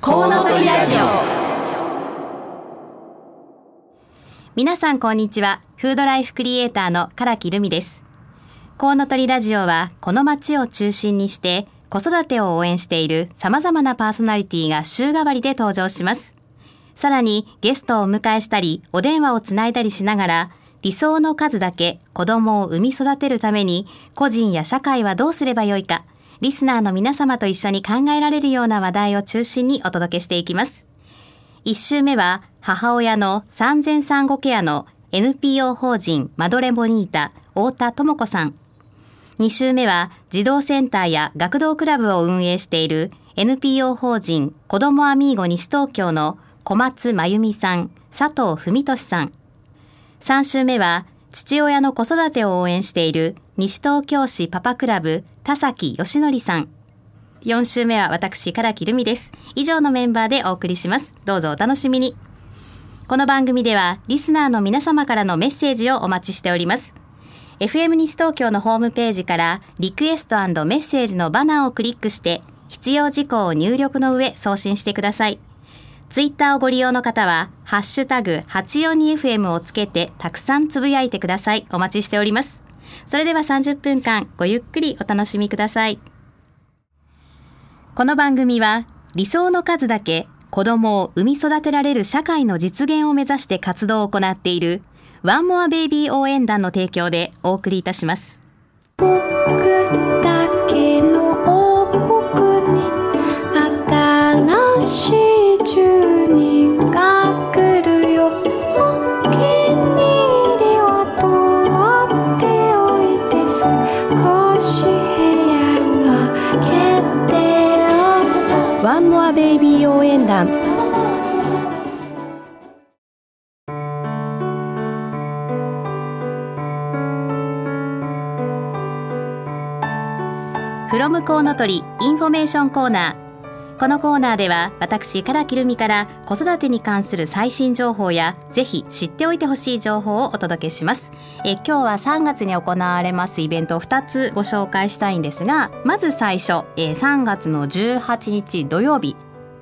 コウノトリラジオ。皆さんこんにちは。フードライフクリエイターの唐木留美です。コウノトリラジオはこの街を中心にして子育てを応援している様々なパーソナリティが週替わりで登場します。さらにゲストをお迎えしたりお電話をつないだりしながら理想の数だけ子供を産み育てるために個人や社会はどうすればよいかリスナーの皆様と一緒に考えられるような話題を中心にお届けしていきます。一週目は母親の産前産後ケアの NPO 法人マドレモニータ太田智子さん。2週目は児童センターや学童クラブを運営している NPO 法人子どもアミーゴ西東京の小松真由美さん佐藤文俊さん。3週目は父親の子育てを応援している西東京市パパクラブ田崎義則さん。4週目は私唐木留美です。以上のメンバーでお送りします。どうぞお楽しみに。この番組ではリスナーの皆様からのメッセージをお待ちしております。FM 西東京のホームページからリクエストメッセージのバナーをクリックして必要事項を入力の上送信してください。ツイッターをご利用の方は、ハッシュタグ 842FM をつけてたくさんつぶやいてください。お待ちしております。それでは30分間ごゆっくりお楽しみください。この番組は、理想の数だけ子供を産み育てられる社会の実現を目指して活動を行っている、ワンモアベイビー応援団の提供でお送りいたします。僕だけの王国に新しいーベイビー応援団。 from こうのとりインフォメーションコーナー。このコーナーでは私唐木留美から子育てに関する最新情報やぜひ知っておいてほしい情報をお届けします。え今日は3月に行われますイベントを2つご紹介したいんですがまず最初え3月の18日土曜日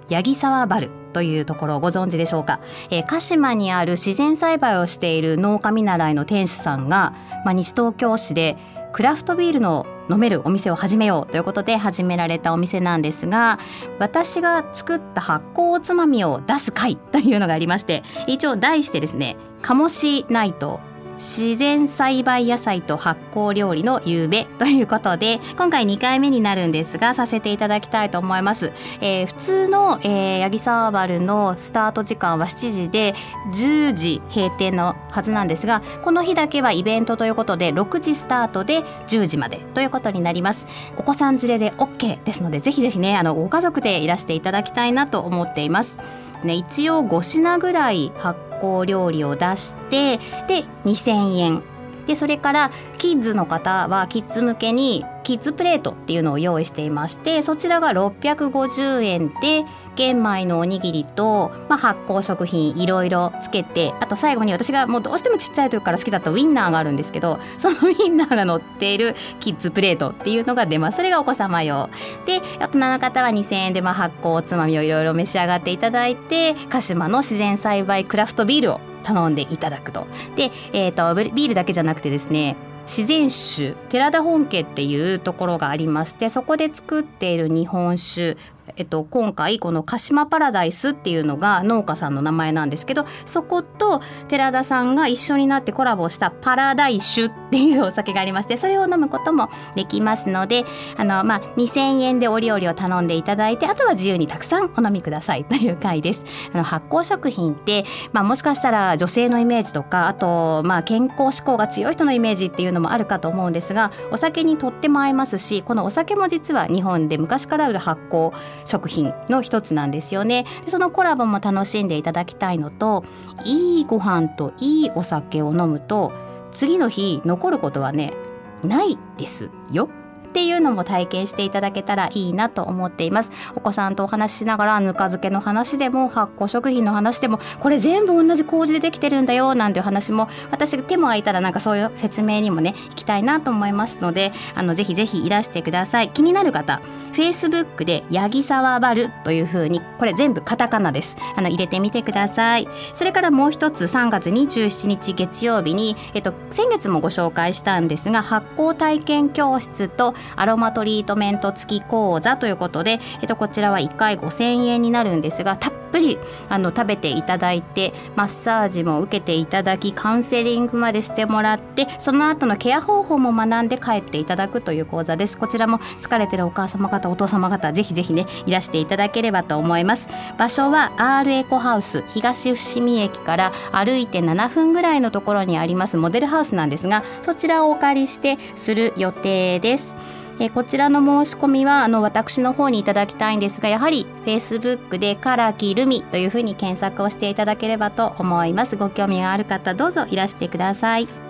八木沢原というところをご存知でしょうか、え、鹿島にある自然栽培をしている農家見習いの店主さんが、まあ、西東京市でクラフトビールの飲めるお店を始めようということで始められたお店なんですが私が作った発酵おつまみを出す会というのがありまして一応題してですね「鴨しナイト自然栽培野菜と発酵料理の夕べということで今回2回目になるんですがさせていただきたいと思います、えー、普通の、えー、八木沢原のスタート時間は7時で10時閉店のはずなんですがこの日だけはイベントということで6時スタートで10時までということになります。お子さん連れで OK ですのでぜひぜひねあのご家族でいらしていただきたいなと思っています。ね一応5品ぐらい発校料理を出してで2000円。でそれからキッズの方はキッズ向けにキッズプレートっていうのを用意していましてそちらが650円で玄米のおにぎりと、まあ、発酵食品いろいろつけてあと最後に私がもうどうしてもちっちゃい時から好きだったウインナーがあるんですけどそのウインナーが乗っているキッズプレートっていうのが出ますそれがお子様用で大人の方は2,000円でまあ発酵おつまみをいろいろ召し上がっていただいて鹿島の自然栽培クラフトビールを頼んでいただくと。で、えーと、ビールだけじゃなくてですね自然酒寺田本家っていうところがありましてそこで作っている日本酒えっと、今回この鹿島パラダイスっていうのが農家さんの名前なんですけどそこと寺田さんが一緒になってコラボしたパラダイ酒っていうお酒がありましてそれを飲むこともできますのであの、まあ、2,000円でお料理を頼んでいただいてあとは自由にたくさんお飲みくださいという回です。あの発酵食品って、まあ、もしかしたら女性のイメージとかあと、まあ、健康志向が強い人のイメージっていうのもあるかと思うんですがお酒にとっても合いますしこのお酒も実は日本で昔からある発酵食品の一つなんですよね。でそのコラボも楽しんでいただきたいのといいご飯といいお酒を飲むと次の日残ることはねないですよっていうのも体験していただけたらいいなと思っています。お子さんとお話ししながらぬか漬けの話でも発酵食品の話でもこれ全部同じ麹でできてるんだよなんていう話も私手も空いたらなんかそういう説明にもね行きたいなと思いますのであのぜひぜひいらしてください。気になる方 Facebook で八木沢バルという風にこれ全部カタカナです。あの入れてみてください。それからもう一つ3月27日月曜日にえっと先月もご紹介したんですが発酵体験教室とアロマトリートメント付き講座ということでえっとこちらは1回5000円になるんですがたっぷりあの食べていただいてマッサージも受けていただきカウンセリングまでしてもらってその後のケア方法も学んで帰っていただくという講座です。こちらも疲れてるお母様方お父様方ぜひぜひねいらしていただければと思います。場所は R エコハウス東伏見駅から歩いて7分ぐらいのところにありますモデルハウスなんですがそちらをお借りしてする予定です。えこちらの申し込みはあの私の方にいただきたいんですがやはり Facebook で「唐木ルミ」というふうに検索をしていただければと思います。ご興味がある方どうぞいらしてください。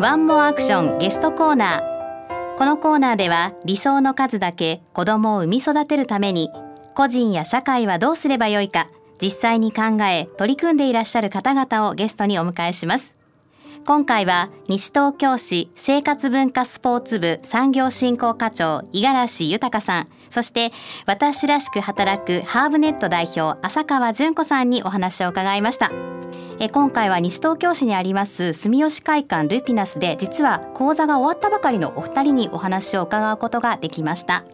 ワンモアアクションゲストコーナー。このコーナーでは理想の数だけ子供を産み育てるために個人や社会はどうすればよいか実際に考え取り組んでいらっしゃる方々をゲストにお迎えします。今回は西東京市生活文化スポーツ部産業振興課長五十嵐豊さん。そして私らしく働くハーブネット代表浅川純子さんにお話を伺いました。え今回は西東京市にあります住吉会館ルピナスで実は講座が終わったばかりのお二人にお話を伺うことができました。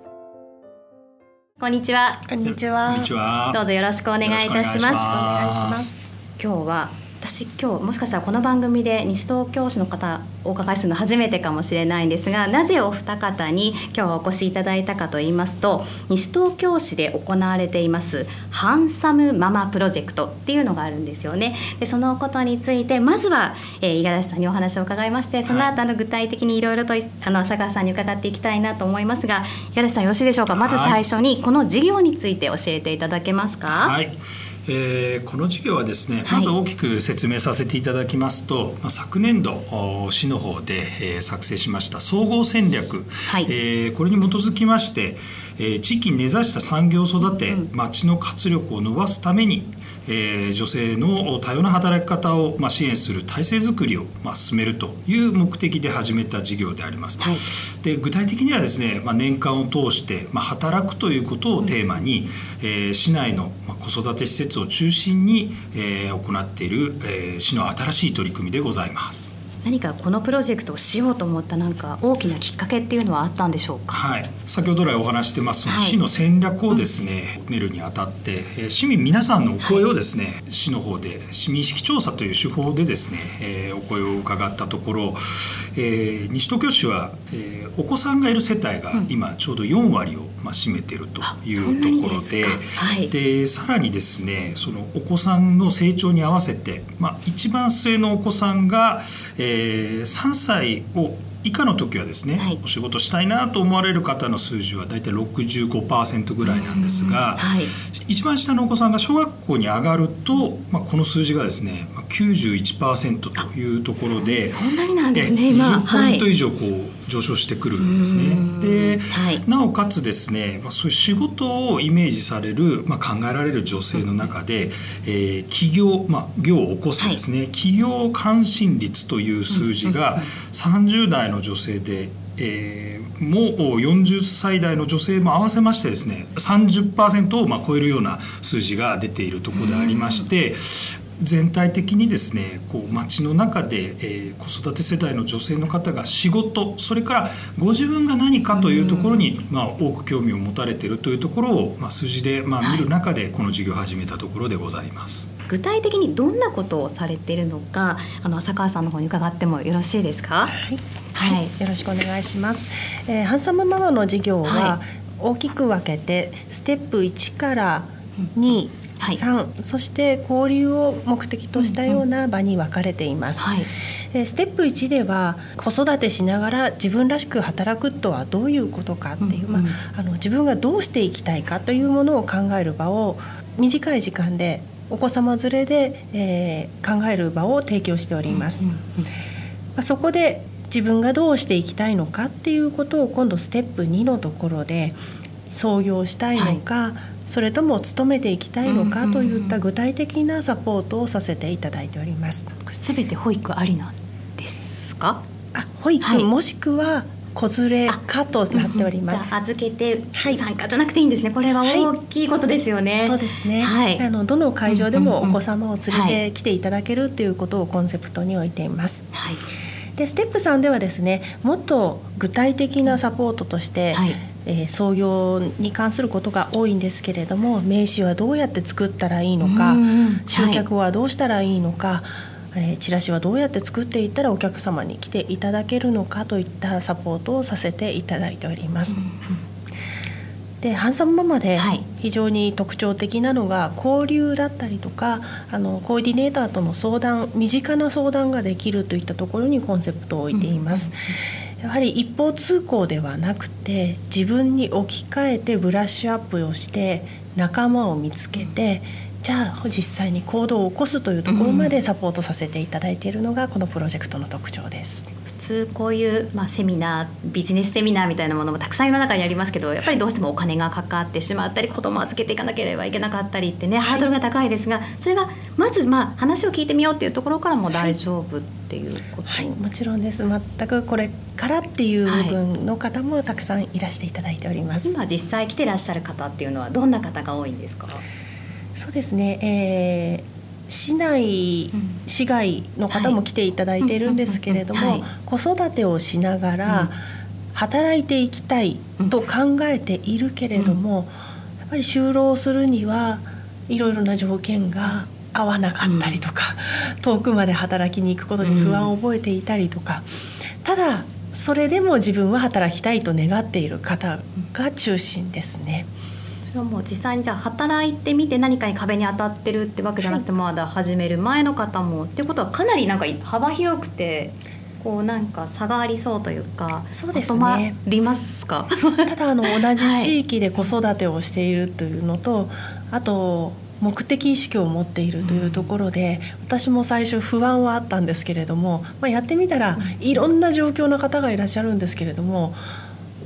こんにちは。こんにちは。どうぞよろしくお願いいたします。お願いします。今日は私今日もしかしたらこの番組で西東京市の方お伺いするの初めてかもしれないんですがなぜお二方に今日はお越しいただいたかと言いますと西東京市で行われていますハンサムママプロジェクトっていうのがあるんですよね。でそのことについてまずはえー五十嵐さんにお話を伺いましてその後あの具体的にいろいろとあの浅川さんに伺っていきたいなと思いますが五十嵐さんよろしいでしょうか？まず最初にこの事業について教えていただけますか？はい。えーこの事業はですね、はい。まず大きく説明させていただきますと、まあ、昨年度お市の方で、えー作成しました総合戦略、はい。えーこれに基づきまして、えー地域に根ざした産業を育て、うん。町の活力を伸ばすために、えー女性の多様な働き方を、まあ、支援する体制づくりを、まあ、進めるという目的で始めた事業であります。はいで具体的にはですね、まあ、年間を通して、まあ、働くということをテーマに、えー市内のまあ子育て施設を中心に、えー行っている、えー市の新しい取り組みでございます。何かこのプロジェクトをしようと思ったなんか大きなきっかけっていうのはあったんでしょうか？はい、先ほど来お話ししてます、はい。市の戦略をですね、練るにあたって、えー市民皆さんのお声をですね、市の方で市民意識調査という手法でですね、えーお声を伺ったところ、えー西東京市は、えーお子さんがいる世帯がうん。今ちょうど4割を、まあ、占めているというところではい。でさらにですねそのお子さんの成長に合わせて、まあ、一番末のお子さんが、えー3歳を以下の時はですね、はいお仕事したいなと思われる方の数字は大体65%ぐらいなんですが、はい。一番下のお子さんが小学校に上がると、まあ、この数字がですねまあ91%というところでそんなになんですねえ今。20ポイント以上こう上昇してくるんですね。うん。ではい。なおかつですね、まあ、そういう仕事をイメージされる、まあ、考えられる女性の中で、えー起業、まあ、業を起こすですね、起業関心率という数字が30代の女性で、えーもう40歳代の女性も合わせましてですね30%をまあ超えるような数字が出ているところでありまして。全体的にですねこう街の中で、えー子育て世代の女性の方が仕事それからご自分が何かというところに、まあ、多く興味を持たれているというところを、まあ、数字で、まあ、見る中でこの授業を始めたところでございます。具体的にどんなことをされているのかあの浅川さんの方に伺ってもよろしいですか？はい、はいはい、よろしくお願いします。えーハンサムママの事業はは大きく分けてステップ1から2、3、はい、そして交流を目的としたような場に分かれています。うんうん。はい。ステップ1では子育てしながら自分らしく働くとはどういうことかっていう、うんうん、まあ、あの自分がどうしていきたいかというものを考える場を短い時間でお子様連れで、えー、考える場を提供しております。うんうんうん、まあ、そこで自分がどうしていきたいのかっていうことを今度ステップ2のところで創業したいのか、はい、それとも勤めていきたいのかといった具体的なサポートをさせていただいております。すべて保育ありなんですか？あ、保育、はい、もしくは子連れかとなっております。うん、預けて参加じゃなくていいんですね。これは大きいことですよね。はい、そうですね。はい、あのどの会場でもお子様を連れてきていただけるということをコンセプトに置いています。はい。でステップ3ではですねもっと具体的なサポートとして、はい、えー、創業に関することが多いんですけれども名刺はどうやって作ったらいいのか集客はどうしたらいいのか、はい、えー、チラシはどうやって作っていったらお客様に来ていただけるのかといったサポートをさせていただいております。うんうん。でハンサムママで非常に特徴的なのが交流だったりとかあのコーディネーターとの相談身近な相談ができるといったところにコンセプトを置いています。やはり一方通行ではなくて自分に置き換えてブラッシュアップをして仲間を見つけてじゃあ実際に行動を起こすというところまでサポートさせていただいているのがこのプロジェクトの特徴です。通こういう、まあ、セミナービジネスセミナーみたいなものもたくさん世の中にありますけどやっぱりどうしてもお金がかかってしまったり子供を預けていかなければいけなかったりってね、はい、ハードルが高いですがそれがまずまあ話を聞いてみようっていうところからも大丈夫っていうこと、はい、はい、もちろんです。全くこれからっていう部分の方もたくさんいらしていただいております、今実際来てらっしゃる方っていうのはどんな方が多いんですか？そうですね、えー市内、市外の方も来ていただいているんですけれども、子育てをしながら働いていきたいと考えているけれども、やっぱり就労するにはいろいろな条件が合わなかったりとか、遠くまで働きに行くことに不安を覚えていたりとか、ただそれでも自分は働きたいと願っている方が中心ですね。それはもう実際にじゃあ働いてみて何かに壁に当たってるってわけじゃなくて、まだ始める前の方もっていうことはかなりなんか幅広くて。こうなんか差がありそうというか、そうですね。りますか？ただあの同じ地域で子育てをしているというのと、はい、あと目的意識を持っているというところで、うん、私も最初不安はあったんですけれども、まあ、やってみたらいろんな状況の方がいらっしゃるんですけれども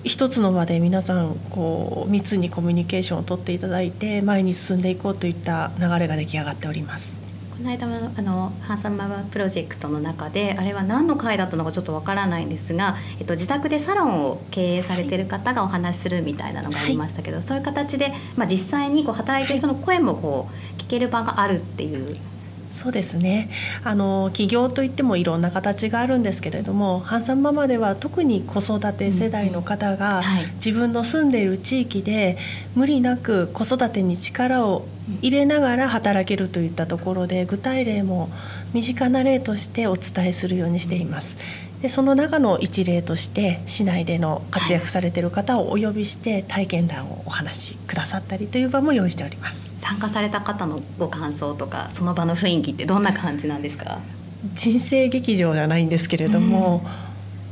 一つの場で皆さんこう密にコミュニケーションをとっていただいて前に進んでいこうといった流れが出来上がっております。この間のあのハンサムママプロジェクトの中であれは何の会だったのかちょっとわからないんですが、えっと、自宅でサロンを経営されてる方がお話しするみたいなのがありましたけど、はい、そういう形で、まあ、実際にこう働いてる人の声もこう聞ける場があるっていうそうですね。あの起業といってもいろんな形があるんですけれどもハンサムママでは特に子育て世代の方が自分の住んでいる地域で無理なく子育てに力を入れながら働けるといったところで具体例も身近な例としてお伝えするようにしています。でその中の一例として市内での活躍されている方をお呼びして体験談をお話しくださったりという場も用意しております。参加された方のご感想とかその場の雰囲気ってどんな感じなんですか？人生劇場じゃないんですけれども、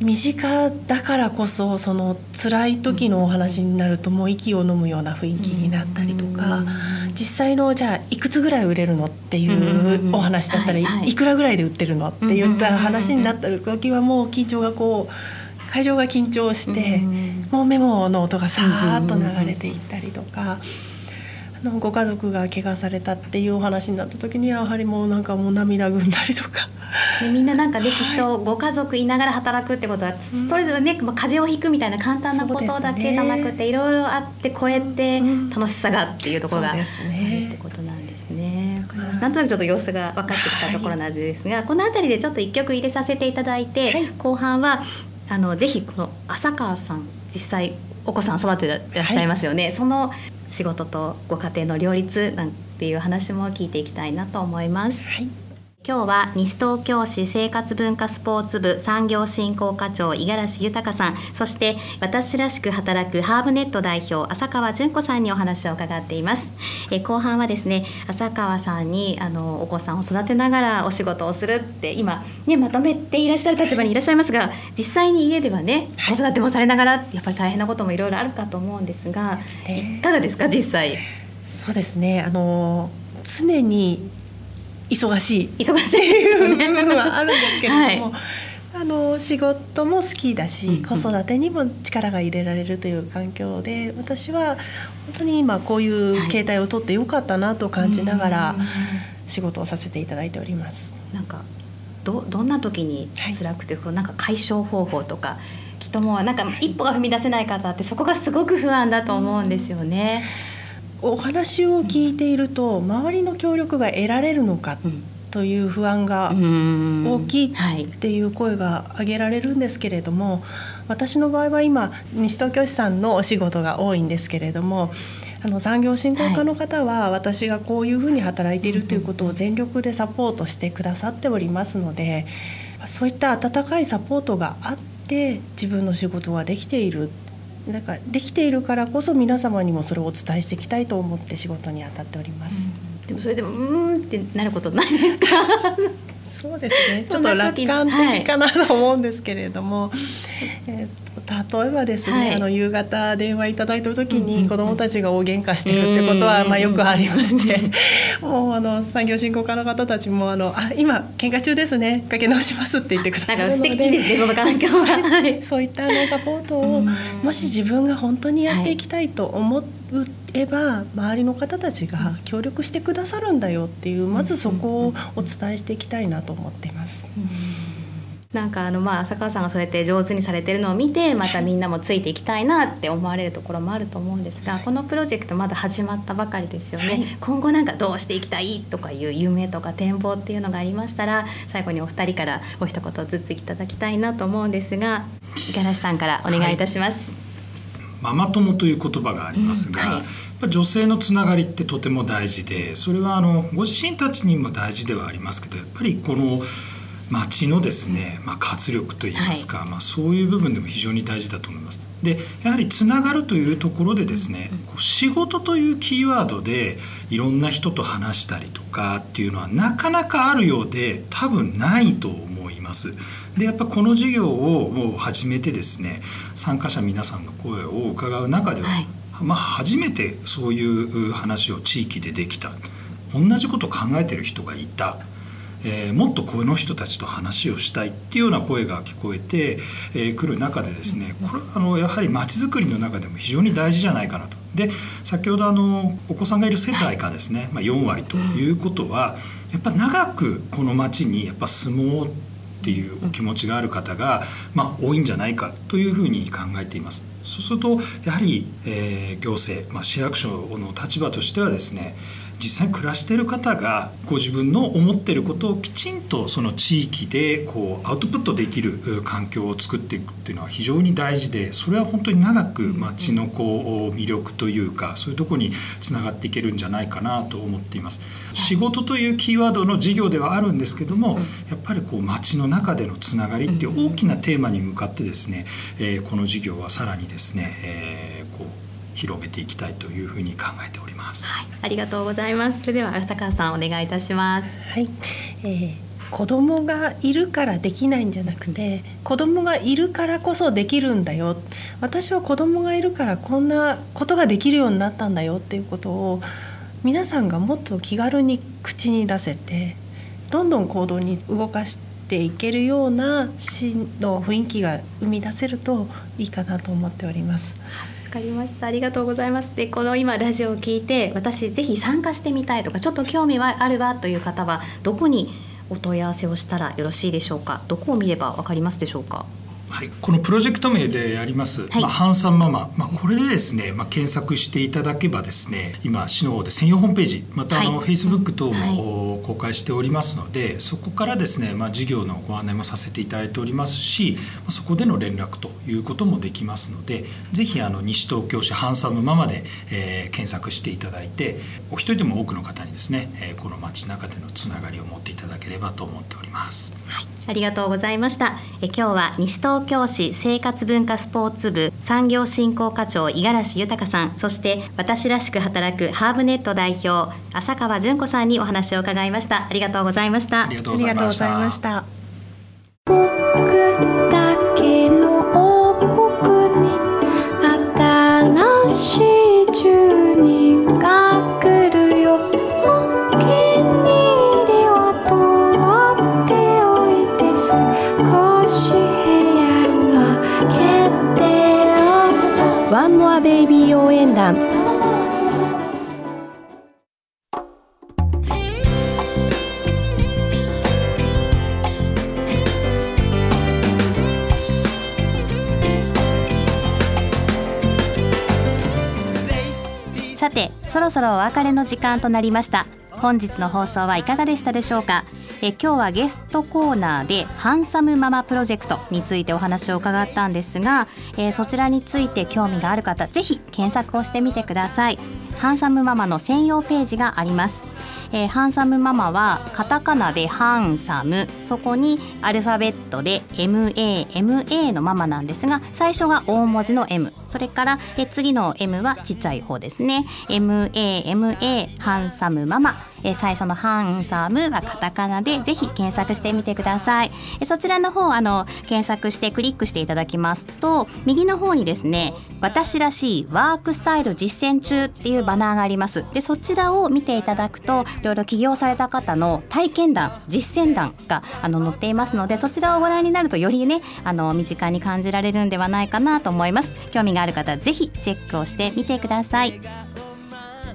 うん。身近だからこそその辛い時のお話になるともう息を飲むような雰囲気になったりとか実際のじゃあいくつぐらい売れるのっていうお話だったらいくらぐらいで売ってるのって言った話になった時はもう緊張がこう会場が緊張してもうメモの音がさーっと流れていったりとか。あのご家族が怪我されたっていうお話になった時にはやはりもうなんかもう涙ぐんだりとか。でみんななんかできっとご家族いながら働くってことは、それぞれね、まあ、風邪をひくみたいな簡単なことだけじゃなくて、いろいろあって超えて楽しさがっていうところがあるってことなんですね。なんとなくちょっと様子が分かってきたところなんですが、はい、この辺りでちょっと一曲入れさせていただいて、はい、後半はあのぜひこの浅川さん実際お子さん育ててらっしゃいますよね、はい、その仕事とご家庭の両立なんていう話も聞いていきたいなと思います。はい今日は西東京市生活文化スポーツ部産業振興課長五十嵐豊さんそして私らしく働くハーブネット代表浅川純子さんにお話を伺っています。え後半はですね浅川さんにあのお子さんを育てながらお仕事をするって今ねまとめていらっしゃる立場にいらっしゃいますが実際に家ではね子育てもされながらやっぱり大変なこともいろいろあるかと思うんですが、いかがですか実際？そうですね。あの常に忙しい。忙しいいう部分はあるんですけれども、はい、あの仕事も好きだし、子育てにも力が入れられるという環境で私は本当に今こういう形態をとってよかったなと感じながら仕事をさせていただいております。なんかどどんな時に辛くて、はい、なんか解消方法とかきっともうなんか一歩が踏み出せない方ってそこがすごく不安だと思うんですよね。うんお話を聞いていると周りの協力が得られるのかという不安が大きいっていう声が挙げられるんですけれども私の場合は今西東京市さんのお仕事が多いんですけれどもあの産業振興課の方は私がこういうふうに働いているということを全力でサポートしてくださっておりますのでそういった温かいサポートがあって自分の仕事ができているなんかできているからこそ皆様にもそれをお伝えしていきたいと思って仕事に当たっております。うん、でもそれでもうんってなることないですか？そうですね。ちょっと楽観的かなと思うんですけれども、はい、えー例えばですね、はい、あの夕方電話いただいた時に子どもたちが大喧嘩してるってことはまあよくありましてもうあの産業振興課の方たちもあのあ今喧嘩中ですねかけ直しますって言ってくださるので素敵ですねその環境は そういったあのサポートをもし自分が本当にやっていきたいと思えば周りの方たちが協力してくださるんだよっていうまずそこをお伝えしていきたいなと思っています。なんかあのまあ浅川さんがそうやって上手にされてるのを見てまたみんなもついていきたいなって思われるところもあると思うんですがこのプロジェクトまだ始まったばかりですよね、はい、今後なんかどうしていきたいとかいう夢とか展望っていうのがありましたら最後にお二人からお一言ずついただきたいなと思うんですが五十嵐さんからお願いいたします。はい。ママ友という言葉がありますが、うんはい、女性のつながりってとても大事でそれはあのご自身たちにも大事ではありますけどやっぱりこの町のですね、まあ、活力といいますか、はい、まあ、そういう部分でも非常に大事だと思います。でやはりつながるというところでですね、うん、仕事というキーワードでいろんな人と話したりとかっていうのはなかなかあるようで多分ないと思います。でやっぱこの授業をもう始めてですね参加者皆さんの声を伺う中では、はい、まあ、初めてそういう話を地域でできた同じことを考えてる人がいた。えー、もっとこの人たちと話をしたいっていうような声が聞こえてく、えー、る中でですねこれあのやはりまちづくりの中でも非常に大事じゃないかなと。で先ほどあのお子さんがいる世帯がですね、まあ、4割ということはやっぱ長くこの町にやっぱ住もうっていうお気持ちがある方が、まあ、多いんじゃないかというふうに考えています。そうするとやはり、えー、行政、まあ、市役所の立場としてはですね実際暮らしている方がご自分の思っていることをきちんとその地域でこうアウトプットできる環境を作っていくっていうのは非常に大事でそれは本当に長く町のこう魅力というかそういうとこにつながっていけるんじゃないかなと思っています。仕事というキーワードの事業ではあるんですけどもやっぱりこう町の中でのつながりっていう大きなテーマに向かってですね、えこの事業はさらにですね、え広げていきたいというふうに考えております。はい、ありがとうございます。それでは浅川さんお願いいたします。はい、えー、子供がいるからできないんじゃなくて子供がいるからこそできるんだよ私は子供がいるからこんなことができるようになったんだよっていうことを皆さんがもっと気軽に口に出せてどんどん行動に動かしていけるような市の雰囲気が生み出せるといいかなと思っております。かりました。ありがとうございます。でこの今ラジオを聞いて私ぜひ参加してみたいとかちょっと興味はあるわという方はどこにお問い合わせをしたらよろしいでしょうか？どこを見れば分かりますでしょうか？はい、このプロジェクト名であります、はい、まあ、ハンサンママ、まあ、これでですね、まあ、検索していただけばですね今市の方で専用ホームページまたあの、フェイスブック等も公開しておりますので、そこからですね、まあ、事業のご案内もさせていただいておりますしそこでの連絡ということもできますのでぜひあの西東京市ハンサムママで、えー、検索していただいてお一人でも多くの方にですね、えー、この街中でのつながりを持っていただければと思っております。はい。ありがとうございました。え今日は西東京市生活文化スポーツ部産業振興課長五十嵐豊さんそして私らしく働くハーブネット代表浅川純子さんにお話を伺いました。ありがとうございました。ありがとうございました。僕だけの王国に新しいろそろお別れの時間となりました。本日の放送はいかがでしたでしょうか？え今日はゲストコーナーでハンサムママプロジェクトについてお話を伺ったんですが、えー、そちらについて興味がある方ぜひ検索をしてみてください。ハンサムママの専用ページがあります。えー、ハンサムママはカタカナでハンサムそこにアルファベットで MAMA のママなんですが最初が大文字の M それから、え次の M はちっちゃい方ですね。MAMA ハンサムママえ最初のハンサムはカタカナでぜひ検索してみてください。えそちらの方あの検索してクリックしていただきますと右の方にですね私らしいワークスタイル実践中っていうバナーがあります。でそちらを見ていただくといろいろ起業された方の体験談実践談があの載っていますのでそちらをご覧になるとよりねあの身近に感じられるんではないかなと思います。興味がある方ぜひチェックをしてみてください。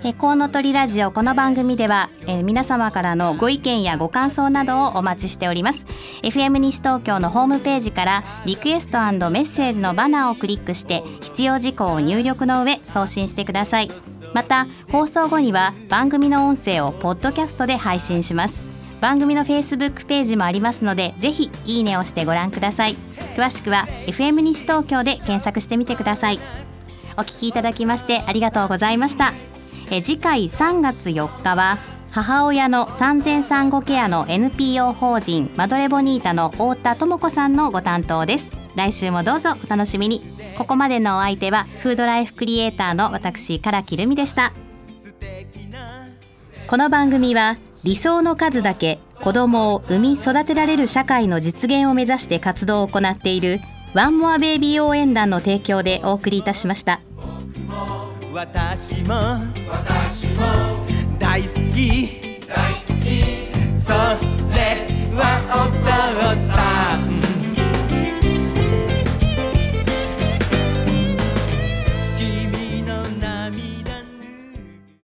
えコウノトリラジオこの番組では、え皆様からのご意見やご感想などをお待ちしております。FM 西東京のホームページからリクエストメッセージのバナーをクリックして必要事項を入力の上送信してください。また放送後には番組の音声をポッドキャストで配信します。番組の Facebook ページもありますのでぜひいいねをしてご覧ください。詳しくは FM 西東京で検索してみてください。お聞きいただきましてありがとうございました。え次回3月4日は母親の産前産後ケアの NPO 法人マドレボニータの太田智子さんのご担当です。来週もどうぞお楽しみに。ここまでのお相手はフードライフクリエイターの私唐木留美でした。この番組は理想の数だけ子供を産み育てられる社会の実現を目指して活動を行っているワンモアベイビー応援団の提供でお送りいたしました。私も私も大好き大好き。それはお父さん。